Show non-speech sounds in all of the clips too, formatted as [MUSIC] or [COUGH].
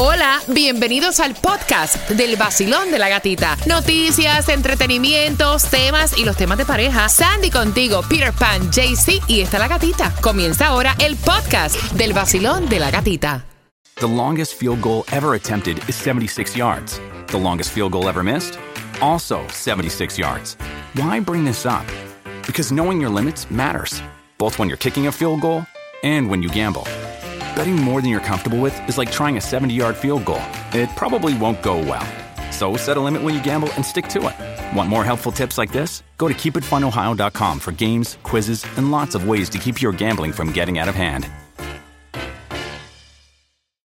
Hola, bienvenidos al podcast del vacilón de la gatita. Noticias, entretenimientos, temas y los temas de pareja. Sandy contigo, Peter Pan, JC y está la gatita. Comienza ahora el podcast del vacilón de la gatita. The longest field goal ever attempted is 76 yards. The longest field goal ever missed? Also 76 yards. Why bring this up? Because knowing your limits matters, both when you're kicking a field goal and when you gamble. Betting more than you're comfortable with is like trying a 70 yard field goal. It probably won't go well. So set a limit when you gamble and stick to it. Want more helpful tips like this? Go to keepitfunohio.com for games, quizzes, and lots of ways to keep your gambling from getting out of hand.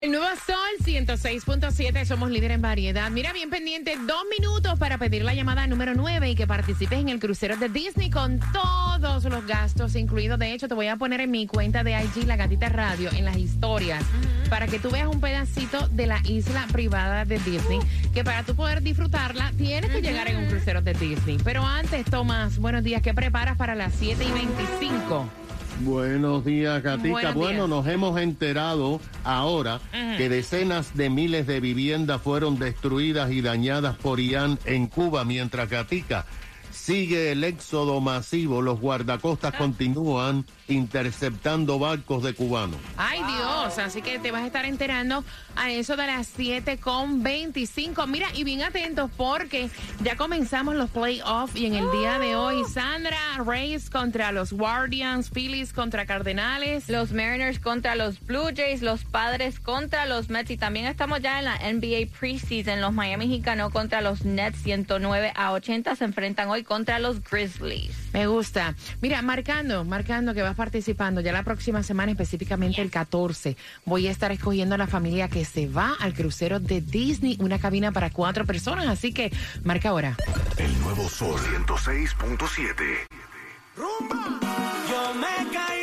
El nuevo Sol 106.7, somos líder en variedad. Mira, bien pendiente, dos minutos para pedir la llamada número 9 y que participes en el crucero de Disney con todos los gastos incluidos. De hecho, te voy a poner en mi cuenta de IG, La Gatita Radio, en las historias, para que tú veas un pedacito de la isla privada de Disney, que para tú poder disfrutarla tienes que llegar en un crucero de Disney. Pero antes, Tomás, buenos días, ¿qué preparas para las 7 y 25? Buenos días, Gatica. Buenos bueno, días. nos hemos enterado ahora que decenas de miles de viviendas fueron destruidas y dañadas por Ian en Cuba, mientras Gatica sigue el éxodo masivo. Los guardacostas continúan interceptando barcos de cubanos. Ay Dios, así que te vas a estar enterando a eso de las 7 con 25. Mira, y bien atentos porque ya comenzamos los playoffs y en el día de hoy Sandra Reyes contra los Guardians, Phillies contra Cardenales. Los Mariners contra los Blue Jays, los Padres contra los Mets y también estamos ya en la NBA preseason. Los Miami ganó contra los Nets 109 a 80 se enfrentan hoy contra los Grizzlies. Me gusta. Mira, marcando, marcando que vas participando. Ya la próxima semana, específicamente el 14, voy a estar escogiendo a la familia que se va al crucero de Disney, una cabina para cuatro personas. Así que marca ahora. El nuevo Sol 106.7. Yo me caí.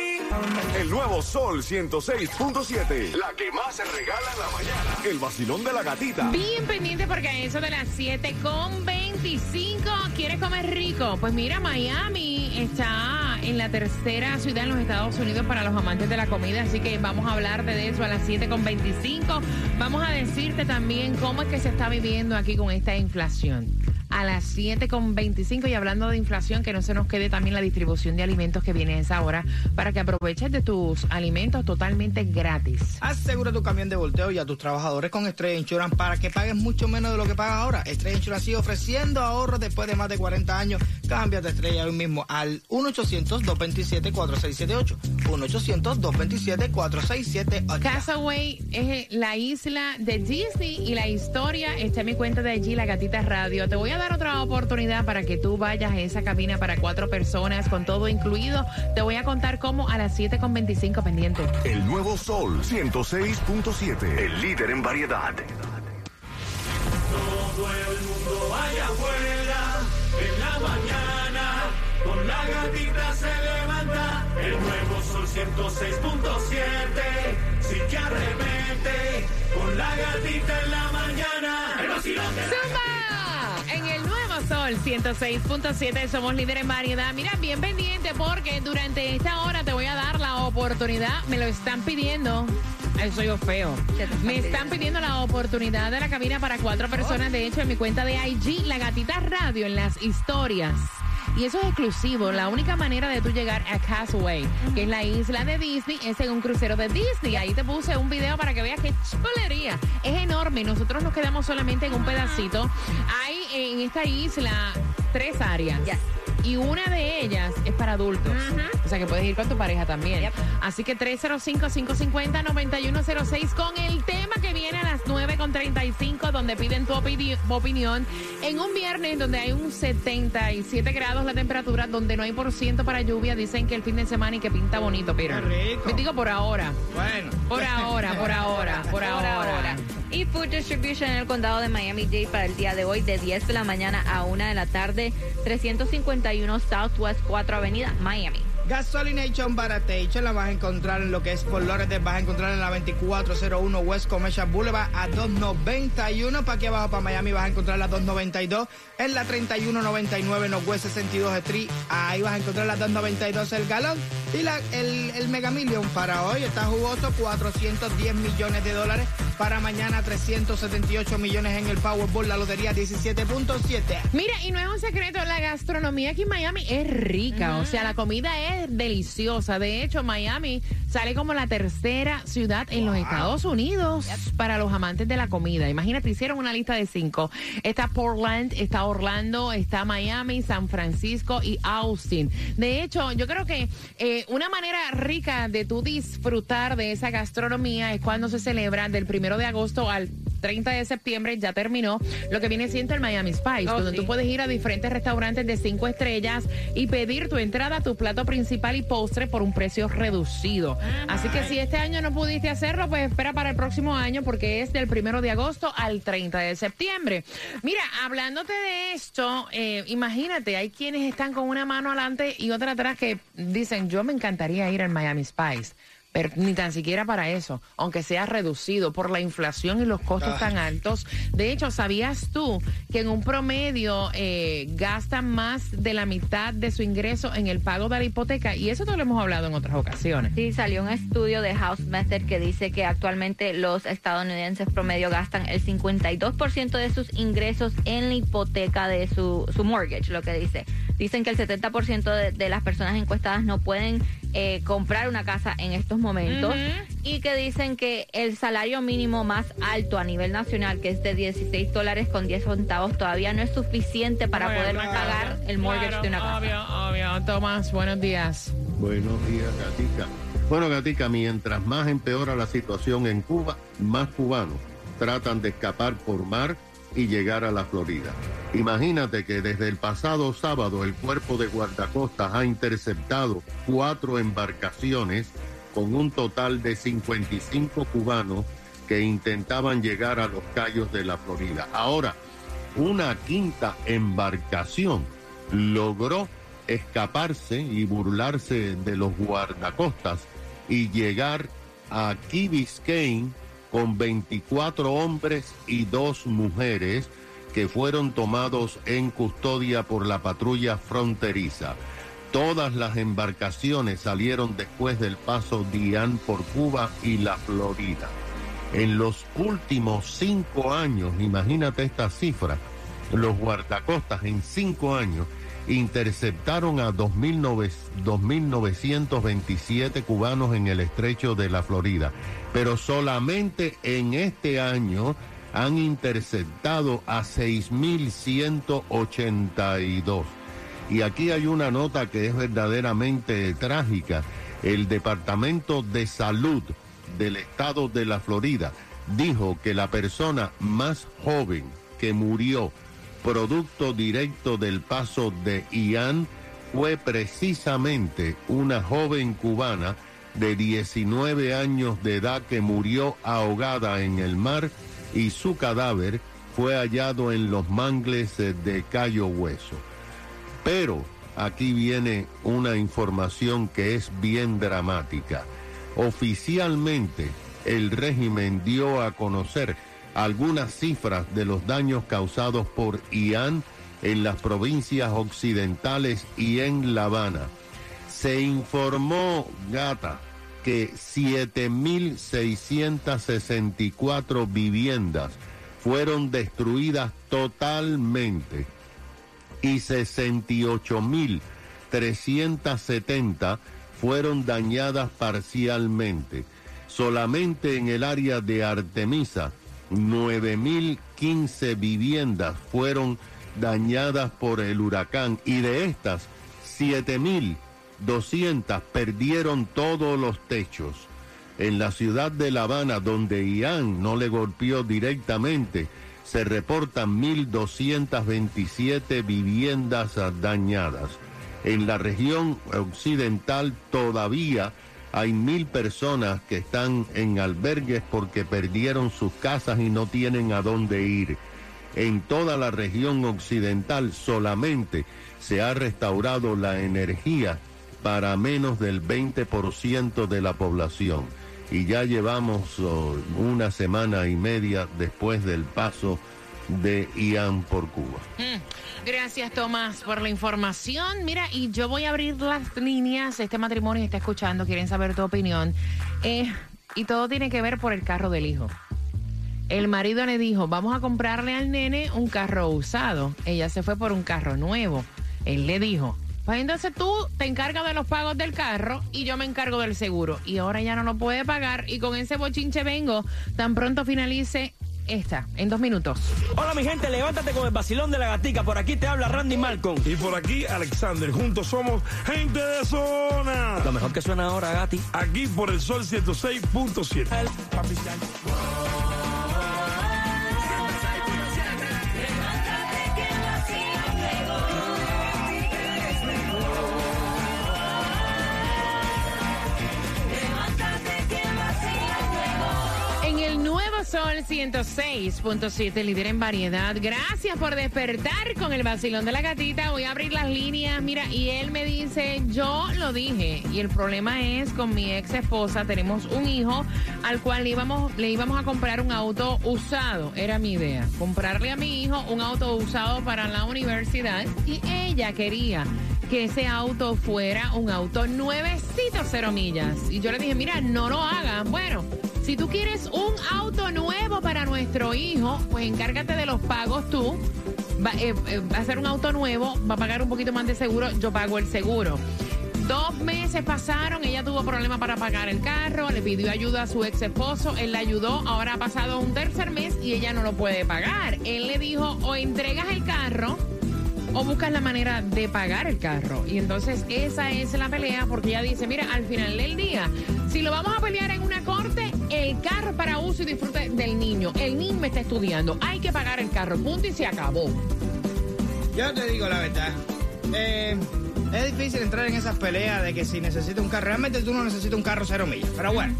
El nuevo Sol 106.7. La que más se regala en la mañana. El vacilón de la gatita. Bien pendiente porque a eso de las 7 con 25 quieres comer rico. Pues mira, Miami está en la tercera ciudad en los Estados Unidos para los amantes de la comida, así que vamos a hablar de eso a las 7 con 25. Vamos a decirte también cómo es que se está viviendo aquí con esta inflación. A las 7 con 25 y hablando de inflación, que no se nos quede también la distribución de alimentos que viene a esa hora para que aproveches de tus alimentos totalmente gratis. Asegura tu camión de volteo y a tus trabajadores con Estrella Insurance para que pagues mucho menos de lo que pagas ahora. Estrella Insurance sigue ofreciendo ahorros después de más de 40 años. Cámbiate Estrella hoy mismo al 1-800-227-4678. 1-800-227-4678. Castaway es la isla de Disney y la historia está en mi cuenta de allí, La Gatita Radio. Te voy a dar otra oportunidad para que tú vayas a esa cabina para cuatro personas con todo incluido. Te voy a contar cómo a las 7 con 25 pendiente. El nuevo Sol 106.7. El líder en variedad. Todo el mundo allá afuera, en la mañana, con la gatita se levanta, el nuevo sol 106.7, sí que arremete, con la gatita en la mañana, el vacilón de la Sol 106.7 somos líderes en variedad. Mira, bien pendiente porque durante esta hora te voy a dar la oportunidad. Me lo están pidiendo. Soy yo feo. ¿Qué te están Me están pidiendo la oportunidad de la cabina para cuatro personas. De hecho, en mi cuenta de IG, La Gatita Radio, en las historias. Y eso es exclusivo. La única manera de tú llegar a Castaway, que es la isla de Disney, es en un crucero de Disney. Ahí te puse un video para que veas qué chulería. Es enorme. Nosotros nos quedamos solamente en un pedacito. Hay en esta isla tres áreas. Yes. Y una de ellas es para adultos. O sea que puedes ir con tu pareja también. Yep. Así que 305-550-9106 con el tema que viene a las 9.35 donde piden tu opini- opinión. En un viernes donde hay un 77 grados la temperatura, donde no hay por ciento para lluvia, dicen que el fin de semana y que pinta bonito, pero Qué rico. Me digo por ahora. Bueno. Por ahora, por ahora, por Por ahora. Ahora. Food Distribution en el condado de Miami-Dade para el día de hoy de 10 de la mañana a 1 de la tarde, 351 Southwest 4 Avenida, Miami. Gasolination Baratation la vas a encontrar en lo que es Fort Lauderdale, vas a encontrar en la 2401 West Commercial Boulevard a 291. Para aquí abajo, para Miami, vas a encontrar la 292. En la 3199 West 62 Street, ahí vas a encontrar la 292 el galón. Y la, el, el Mega Million para hoy está jugoso, 410 millones de dólares. Para mañana, 378 millones en el Powerball, la lotería 17.7. Mira, y no es un secreto, la gastronomía aquí en Miami es rica, o sea, la comida es deliciosa. De hecho, Miami sale como la tercera ciudad en los Estados Unidos para los amantes de la comida. Imagínate, hicieron una lista de cinco. Está Portland, está Orlando, está Miami, San Francisco y Austin. De hecho, yo creo que eh, una manera rica de tú disfrutar de esa gastronomía es cuando se celebra del primero de agosto al 30 de septiembre ya terminó lo que viene siendo el Miami Spice, Oh, donde sí. tú puedes ir a diferentes restaurantes de cinco estrellas y pedir tu entrada, tu plato principal y postre por un precio reducido. Así que si este año no pudiste hacerlo, pues espera para el próximo año porque es del primero de agosto al 30 de septiembre. Mira, hablándote de esto, eh, imagínate, hay quienes están con una mano adelante y otra atrás que dicen, yo me encantaría ir al Miami Spice. Pero ni tan siquiera para eso, aunque sea reducido por la inflación y los costos tan altos. De hecho, ¿sabías tú que en un promedio eh, gastan más de la mitad de su ingreso en el pago de la hipoteca? Y eso te lo hemos hablado en otras ocasiones. Sí, salió un estudio de House Method que dice que actualmente los estadounidenses promedio gastan el 52% de sus ingresos en la hipoteca de su, su mortgage, lo que dice. Dicen que el 70% de, de las personas encuestadas no pueden eh, comprar una casa en estos momentos y que dicen que el salario mínimo más alto a nivel nacional, que es de 16 dólares con 10 centavos, todavía no es suficiente para poder claro, pagar el mortgage claro, de una casa. Obvio, obvio. Tomás, buenos días. Buenos días, Gatica. Bueno, Gatica, mientras más empeora la situación en Cuba, más cubanos tratan de escapar por mar y llegar a la Florida. Imagínate que desde el pasado sábado el cuerpo de guardacostas ha interceptado cuatro embarcaciones con un total de 55 cubanos que intentaban llegar a los callos de la Florida. Ahora, una quinta embarcación logró escaparse y burlarse de los guardacostas y llegar a Key Biscayne con 24 hombres y dos mujeres que fueron tomados en custodia por la patrulla fronteriza. Todas las embarcaciones salieron después del paso Dian por Cuba y la Florida. En los últimos cinco años, imagínate esta cifra, los guardacostas en cinco años interceptaron a 2.900 2.927 cubanos en el estrecho de la Florida, pero solamente en este año han interceptado a 6.182. Y aquí hay una nota que es verdaderamente trágica. El Departamento de Salud del estado de la Florida dijo que la persona más joven que murió producto directo del paso de Ian fue precisamente una joven cubana de 19 años de edad que murió ahogada en el mar y su cadáver fue hallado en los mangles de Cayo Hueso. Pero aquí viene una información que es bien dramática. Oficialmente, el régimen dio a conocer algunas cifras de los daños causados por Ian en las provincias occidentales y en La Habana. Se informó, gata, que 7.664 viviendas fueron destruidas totalmente y 68.370 fueron dañadas parcialmente. Solamente en el área de Artemisa, 9.015 viviendas fueron dañadas por el huracán y de estas, 7.200 perdieron todos los techos. En la ciudad de La Habana, donde Ian no le golpeó directamente, se reportan 1.227 viviendas dañadas. En la región occidental todavía Hay mil personas que están en albergues porque perdieron sus casas y no tienen a dónde ir. En toda la región occidental solamente se ha restaurado la energía para menos del 20% de la población. Y ya llevamos oh, una semana y media después del paso de Ian por Cuba. Mm. Gracias, Tomás, por la información. Mira, y yo voy a abrir las líneas. Este matrimonio está escuchando, quieren saber tu opinión. Eh, y todo tiene que ver por el carro del hijo. El marido le dijo, vamos a comprarle al nene un carro usado. Ella se fue por un carro nuevo. Él le dijo, pues entonces tú te encargas de los pagos del carro y yo me encargo del seguro. Y ahora ya no lo puede pagar y con ese bochinche vengo tan pronto finalice esta, en dos minutos. Hola mi gente, levántate con el vacilón de la gatica. Por aquí te habla Randy Malcolm. Y por aquí Alexander. Juntos somos gente de zona. Lo mejor que suena ahora, Gati. Aquí por el sol 106.7. sol 106.7, líder en variedad. Gracias por despertar con el vacilón de la gatita. Voy a abrir las líneas. Mira, y él me dice, yo lo dije. Y el problema es con mi ex esposa, tenemos un hijo al cual le íbamos, le íbamos a comprar un auto usado. Era mi idea. Comprarle a mi hijo un auto usado para la universidad. Y ella quería que ese auto fuera un auto nuevecito cero millas. Y yo le dije, mira, no lo hagan. Bueno, si tú quieres un auto nuevo para nuestro hijo, pues encárgate de los pagos tú. Va, eh, eh, va a ser un auto nuevo, va a pagar un poquito más de seguro, yo pago el seguro. Dos meses pasaron, ella tuvo problemas para pagar el carro, le pidió ayuda a su ex esposo, él la ayudó, ahora ha pasado un tercer mes y ella no lo puede pagar. Él le dijo, o entregas el carro o buscas la manera de pagar el carro. Y entonces esa es la pelea porque ella dice, mira, al final del día, si lo vamos a pelear en una corte, el carro para uso y disfrute del niño. El niño está estudiando, hay que pagar el carro, punto y se acabó. Yo te digo la verdad. Eh, es difícil entrar en esas peleas de que si necesitas un carro. Realmente tú no necesitas un carro cero millas. Pero bueno.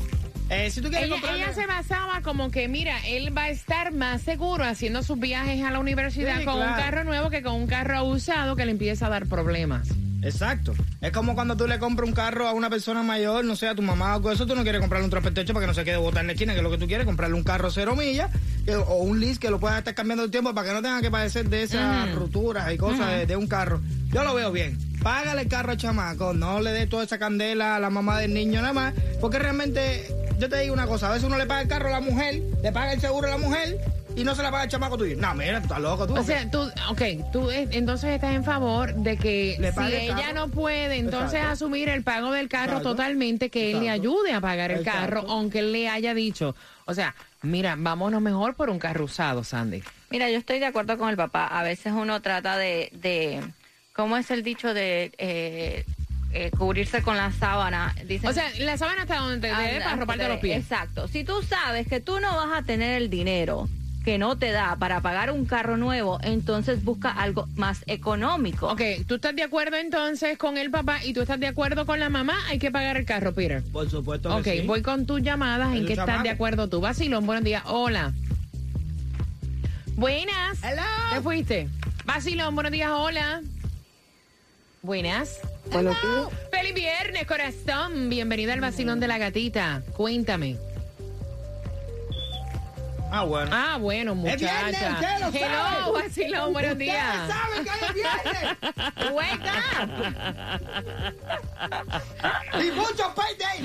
Eh, si tú quieres Ella, comprarle- ella se basaba como que, mira, él va a estar más seguro haciendo sus viajes a la universidad Sí, con un carro nuevo que con un carro usado que le empieza a dar problemas. Exacto. Es como cuando tú le compras un carro a una persona mayor, no sé, a tu mamá o con eso, tú no quieres comprarle un transportecho para que no se quede botar en la esquina, que es lo que tú quieres, comprarle un carro cero millas o un lease que lo puedas estar cambiando el tiempo para que no tenga que padecer de esas rupturas y cosas de, de un carro. Yo lo veo bien. Págale el carro al chamaco, no le des toda esa candela a la mamá del niño nada más, porque realmente, yo te digo una cosa, a veces uno le paga el carro a la mujer, le paga el seguro a la mujer y no se la paga el chamaco tuyo. No, mira, tú estás loco, tú. O sea, tú, ok, tú entonces estás en favor de que Le si ella carro. no puede, entonces Exacto. asumir el pago del carro Exacto. totalmente, que él le ayude a pagar el Exacto. carro, aunque él le haya dicho, o sea, mira, vámonos mejor por un carro usado, Sandy. Mira, yo estoy de acuerdo con el papá. A veces uno trata de, de ¿cómo es el dicho de eh, eh, cubrirse con la sábana? Dicen, O sea, la sábana está donde te dé Anda, para de- los pies. Exacto. Si tú sabes que tú no vas a tener el dinero que no te da para pagar un carro nuevo, entonces busca algo más económico. Ok, tú estás de acuerdo entonces con el papá y tú estás de acuerdo con la mamá, hay que pagar el carro, Peter. Por supuesto Ok, que sí. voy con tus llamadas. ¿En qué estás chamaco. de acuerdo tú? Vacilón, buenos días. Hola. Buenas. Hello. ¿Te fuiste? Vacilón, buenos días. Hola. Buenas. Buenos días. Feliz viernes, corazón. Bienvenida al vacilón de la gatita. Cuéntame. Ah, bueno. Ah, bueno, Es muchacha. viernes, ustedes lo Hello, vacilón, buenos Ustedes días. saben que es viernes. Wake up. y mucho payday.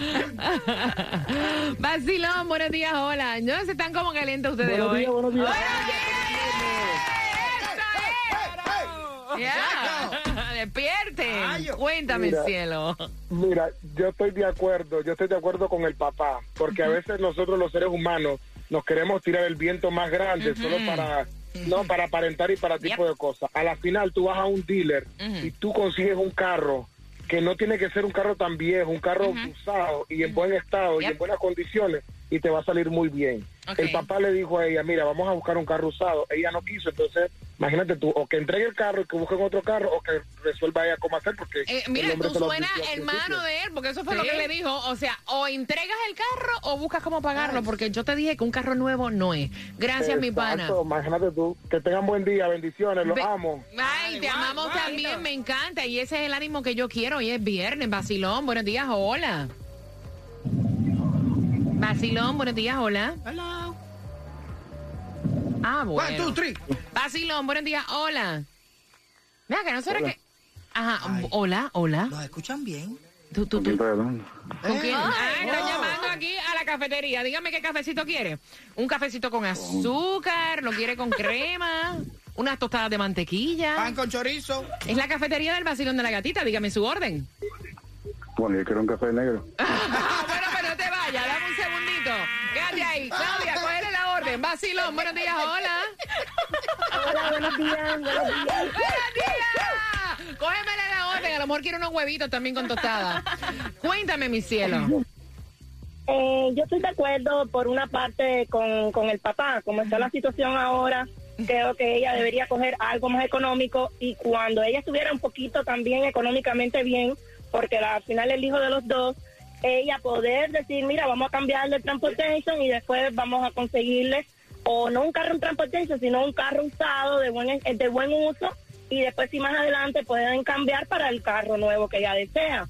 Vacilón, buenos días, hola. No se están como calientes ustedes Buenos hoy. días, buenos días. [LAUGHS] [LAUGHS] Rayo. Cuéntame, Mira. cielo. Mira, yo estoy de acuerdo, yo estoy de acuerdo con el papá, porque a veces nosotros los seres humanos nos queremos tirar el viento más grande solo para no para aparentar y para tipo de cosas. A la final tú vas a un dealer y tú consigues un carro que no tiene que ser un carro tan viejo, un carro usado y en buen estado y en buenas condiciones y te va a salir muy bien. El papá le dijo a ella, mira, vamos a buscar un carro usado. Ella no quiso, entonces imagínate tú, o que entregue el carro y que busquen otro carro, o que resuelva ella cómo hacer, porque... Eh, mira, tú al hermano de él, porque eso fue lo que le dijo. O sea, o entregas el carro o buscas cómo pagarlo, porque yo te dije que un carro nuevo no es. Gracias, mi pana. Imagínate tú, que tengan buen día, bendiciones, los Ve- amo. Ay, te amamos también, me encanta. Y ese es el ánimo que yo quiero. Hoy es viernes, Basilón, buenos días, hola. Basilón, buenos días, hola. Hello. Ah, One, two, bueno. three. Basilón, buenos días, hola. Mira, que no será que... Ajá, Ay. hola, hola. ¿Nos escuchan bien? Tú, tú, tú. ¿Con quién? Ah, están oh. llamando aquí a la cafetería. Dígame qué cafecito quiere. Un cafecito con azúcar, lo quiere con crema, unas tostadas de mantequilla. Pan con chorizo. Es la cafetería del Basilón de la Gatita. Dígame su orden. Bueno, yo quiero un café negro. [LAUGHS] Ah, bueno, pero no te vayas, dame un segundito. Quédate ahí. Claudia, Basilón, buenos días, hola. Hola, buenos días, buenos días. ¡Buenos días! Cógemele la orden. A lo mejor quiero unos huevitos también con tostada. Cuéntame, mi cielo. Eh, yo estoy de acuerdo por una parte con, con el papá, como está la situación ahora, creo que ella debería coger algo más económico y cuando ella estuviera un poquito también económicamente bien, porque al final el hijo de los dos, ella poder decir, mira, vamos a cambiarle el transportation y después vamos a conseguirle o no un carro en transportation, sino un carro usado de buen, de buen uso y después si más adelante pueden cambiar para el carro nuevo que ella desea.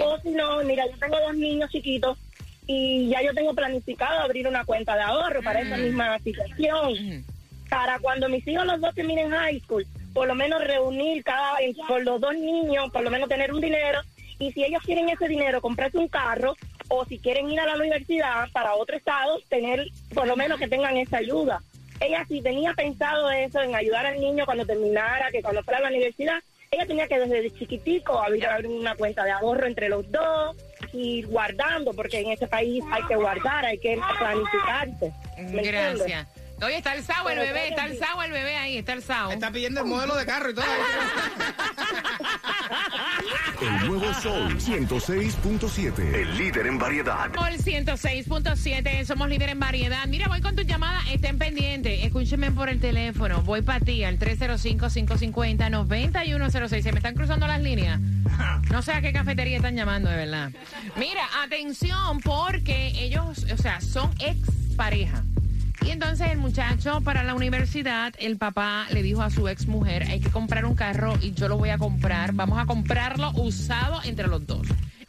O si no, mira, yo tengo dos niños chiquitos y ya yo tengo planificado abrir una cuenta de ahorro para esa misma situación. Para cuando mis hijos los dos terminen high school, por lo menos reunir cada por los dos niños, por lo menos tener un dinero y si ellos quieren ese dinero, comprarse un carro o si quieren ir a la universidad para otro estado, tener por lo menos que tengan esa ayuda. Ella si tenía pensado eso en ayudar al niño cuando terminara, que cuando fuera a la universidad, ella tenía que desde chiquitico abrir, abrir una cuenta de ahorro entre los dos y guardando, porque en ese país hay que guardar, hay que planificarse. ¿me entiendes? Oye, está el sao el bebé, está el sao el bebé ahí, está el sao. Está pidiendo el modelo de carro y todo. [LAUGHS] El nuevo Sol 106.7. El líder en variedad. Sol 106.7, somos líder en variedad. Mira, voy con tu llamada, estén pendientes, escúchenme por el teléfono, voy para ti al 305-550-9106. Se me están cruzando las líneas. No sé a qué cafetería están llamando, de verdad. Mira, atención, porque ellos, o sea, son ex pareja. Y entonces el muchacho para la universidad, el papá le dijo a su ex mujer, hay que comprar un carro y yo lo voy a comprar, vamos a comprarlo usado entre los dos.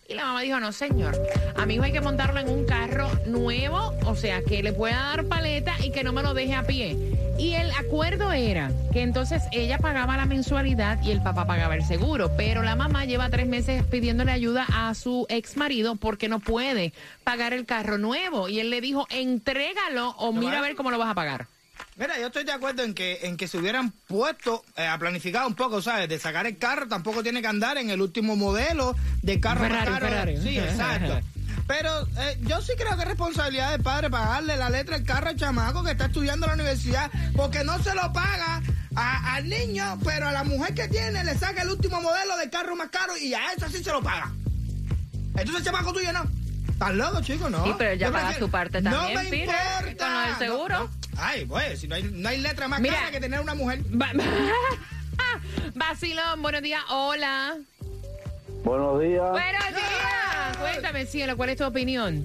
Y la mamá dijo, no señor, a mi hijo hay que montarlo en un carro nuevo, o sea, que le pueda dar paleta y que no me lo deje a pie. Y el acuerdo era que entonces ella pagaba la mensualidad y el papá pagaba el seguro, pero la mamá lleva tres meses pidiéndole ayuda a su ex marido porque no puede pagar el carro nuevo. Y él le dijo, entrégalo o mira a ver cómo lo vas a pagar. Mira, yo estoy de acuerdo en que en que se hubieran puesto eh, a planificar un poco, ¿sabes? De sacar el carro, tampoco tiene que andar en el último modelo de carro más Ferrari, caro. Ferrari. Sí, exacto. [LAUGHS] Pero eh, yo sí creo que es responsabilidad del padre pagarle la letra del carro al chamaco que está estudiando en la universidad, porque no se lo paga a- al niño, pero a la mujer que tiene le saca el último modelo del carro más caro y a esa sí se lo paga. Entonces el chamaco tuyo no. ¿Estás loco, chico? No. Sí, pero Yo paga prefiero- su parte No también, me Peter, importa. con del seguro. No, no. Ay, pues, si no hay, no hay letra más Mira. cara que tener una mujer. Va- [LAUGHS] Vacilón, buenos días, hola. Buenos días. Buenos días. Cuéntame, cielo, ¿cuál es tu opinión?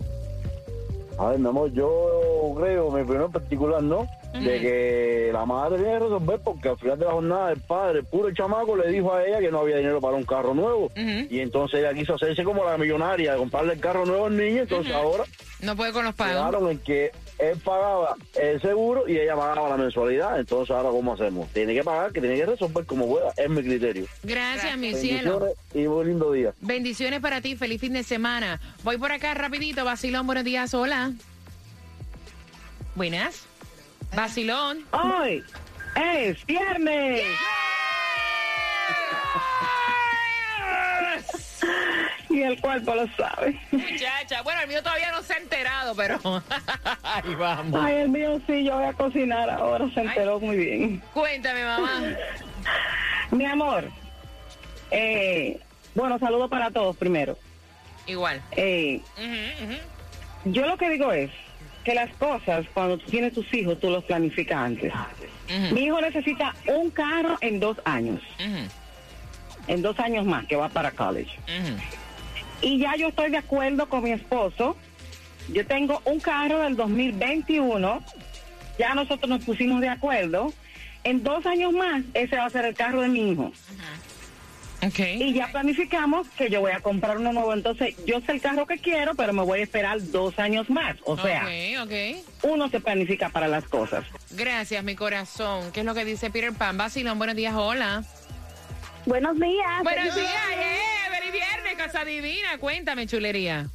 A ver, mi amor, yo creo, mi opinión particular, ¿no? De que la madre tiene que resolver porque al final de la jornada el padre, el puro chamaco, le dijo a ella que no había dinero para un carro nuevo. Y entonces ella quiso hacerse como la millonaria, comprarle el carro nuevo al niño. Entonces ahora No puede con los pagos. quedaron en que él pagaba el seguro y ella pagaba la mensualidad. Entonces ahora, ¿cómo hacemos? Tiene que pagar, que tiene que resolver como pueda. Es mi criterio. Gracias, mi cielo. Y buen lindo día. Bendiciones para ti, feliz fin de semana. Voy por acá rapidito, Basilón, buenos días, hola. Buenas. Basilón. Hoy es viernes. [LAUGHS] Y el cuerpo lo sabe. Muchacha, bueno, el mío todavía no se ha pero [LAUGHS] ahí vamos. Ay, el mío sí, yo voy a cocinar ahora, se enteró muy bien. Cuéntame, mamá. [LAUGHS] Mi amor, eh, bueno, saludo para todos primero. Igual. Eh, yo lo que digo es que las cosas, cuando tú tienes tus hijos, tú los planificas antes. Mi hijo necesita un carro en dos años. En dos años más, que va para college. Y ya yo estoy de acuerdo con mi esposo. Yo tengo un carro del 2021. Ya nosotros nos pusimos de acuerdo. En dos años más, ese va a ser el carro de mi hijo. Y ya planificamos que yo voy a comprar uno nuevo. Entonces, yo sé el carro que quiero, pero me voy a esperar dos años más. O sea, uno se planifica para las cosas. Gracias, mi corazón. ¿Qué es lo que dice Peter Pan? Vacilón, buenos días, hola. Buenos días. Buenos días, eh, feliz viernes, Casa Divina. Cuéntame, chulería.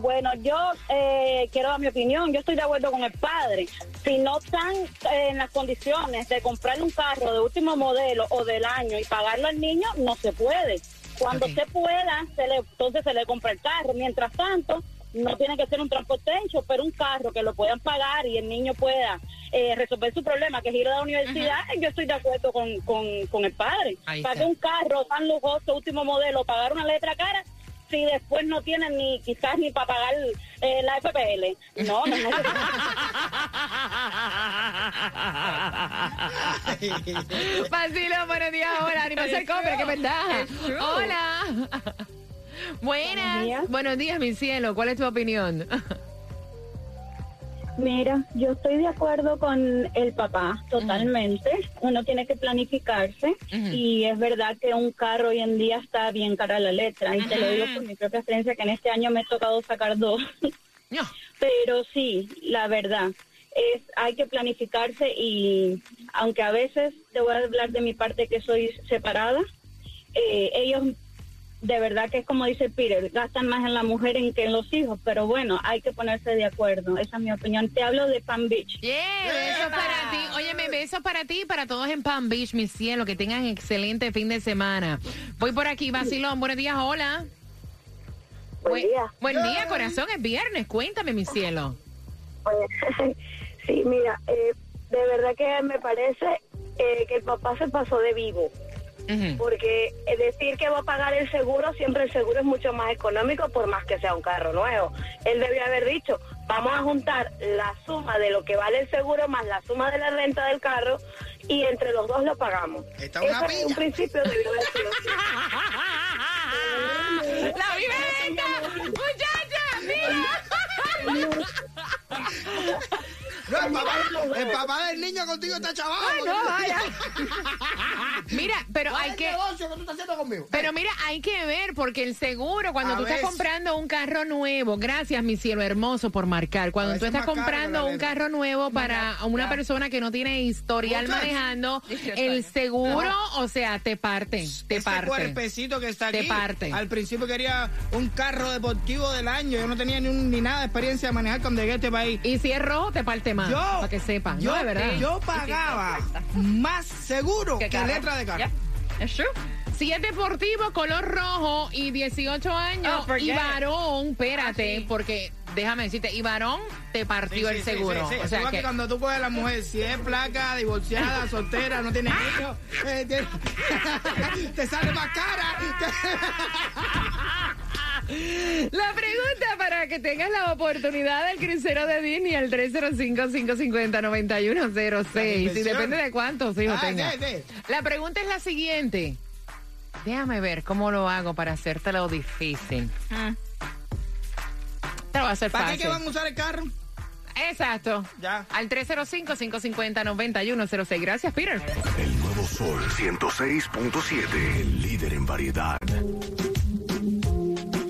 Bueno, yo eh, quiero dar mi opinión. Yo estoy de acuerdo con el padre. Si no están eh, en las condiciones de comprarle un carro de último modelo o del año y pagarlo al niño, no se puede. Cuando se pueda, se le, entonces se le compra el carro. Mientras tanto, no tiene que ser un transporte hecho, pero un carro que lo puedan pagar y el niño pueda eh, resolver su problema, que es ir a la universidad, yo estoy de acuerdo con, con, con el padre. Que un carro tan lujoso, último modelo, pagar una letra cara, si después no tienen ni quizás ni para pagar eh, la FPL. No, no, no. [LAUGHS] Vacilón, buenos días, hola. Ni para hacer compra, qué ventaja. Hola. [LAUGHS] Buenas. Buenos días. mi cielo. ¿Cuál es tu opinión? [LAUGHS] Mira, yo estoy de acuerdo con el papá, totalmente. Uno tiene que planificarse y es verdad que un carro hoy en día está bien cara la letra. Y te lo digo por mi propia experiencia que en este año me he tocado sacar dos. [LAUGHS] Pero sí, la verdad, es hay que planificarse y aunque a veces te voy a hablar de mi parte que soy separada, eh, ellos de verdad que es como dice Peter, gastan más en la mujer en que en los hijos, pero bueno, hay que ponerse de acuerdo, esa es mi opinión. Te hablo de Palm Beach. Besos para ti. Óyeme, besos para ti y para todos en Palm Beach, mi cielo. Que tengan excelente fin de semana. Voy por aquí, Vacilón. Buenos días, hola. Buen día. Buen día, corazón. Es viernes. Cuéntame, mi cielo. [LAUGHS] Sí, mira, eh, de verdad que me parece eh, que el papá se pasó de vivo. Porque eh, decir que va a pagar el seguro, siempre el seguro es mucho más económico por más que sea un carro nuevo. Él debió haber dicho, vamos a juntar la suma de lo que vale el seguro más la suma de la renta del carro y entre los dos lo pagamos. Está una Eso en un principio debió haber sido así. [LAUGHS] ¡La vivienda! ¡Muchacha! ¡Mira! No, el papá, el papá del niño contigo está chaval. Ay, no, vaya. [LAUGHS] Mira, pero ¿Cuál hay es que. negocio que tú estás haciendo conmigo? Pero mira, hay que ver, porque el seguro, cuando A tú estás veces. comprando un carro nuevo, gracias, mi cielo hermoso, por marcar. Cuando tú estás más caro comprando la un letra. carro nuevo para una ya. persona que no tiene historial Muchachos. manejando, [LAUGHS] 18 el años. seguro, o sea, te parte, te Ese parte. cuerpecito que está Te aquí. parte. Al principio quería un carro deportivo del año. Yo no tenía ni, un- ni nada de experiencia de manejar cuando llegué a este país. Y si es rojo, te parte más. Yo, para que sepan. yo, no, de verdad. yo pagaba [LAUGHS] más seguro que letra de carro. Es true. Si es deportivo, color rojo y 18 años, Oh, y varón, espérate, Ah, sí. porque déjame decirte, y varón te partió Sí, el sí, seguro. O sea que, cuando tú coges a la mujer, si es placa, divorciada, [LAUGHS] soltera, no tiene hijos, eh, tiene- [LAUGHS] te sale más cara. [LAUGHS] La pregunta para que tengas la oportunidad del crucero de Disney al 305-550-9106. Y depende de cuántos hijos Ah, tengas. sí, sí. La pregunta es la siguiente. Déjame ver cómo lo hago para hacértelo difícil. Te lo voy a hacer ¿Para qué fácil. que van a usar el carro? Exacto. Ya. Al 305-550-9106. Gracias, Peter. El nuevo Sol 106.7. El líder en variedad.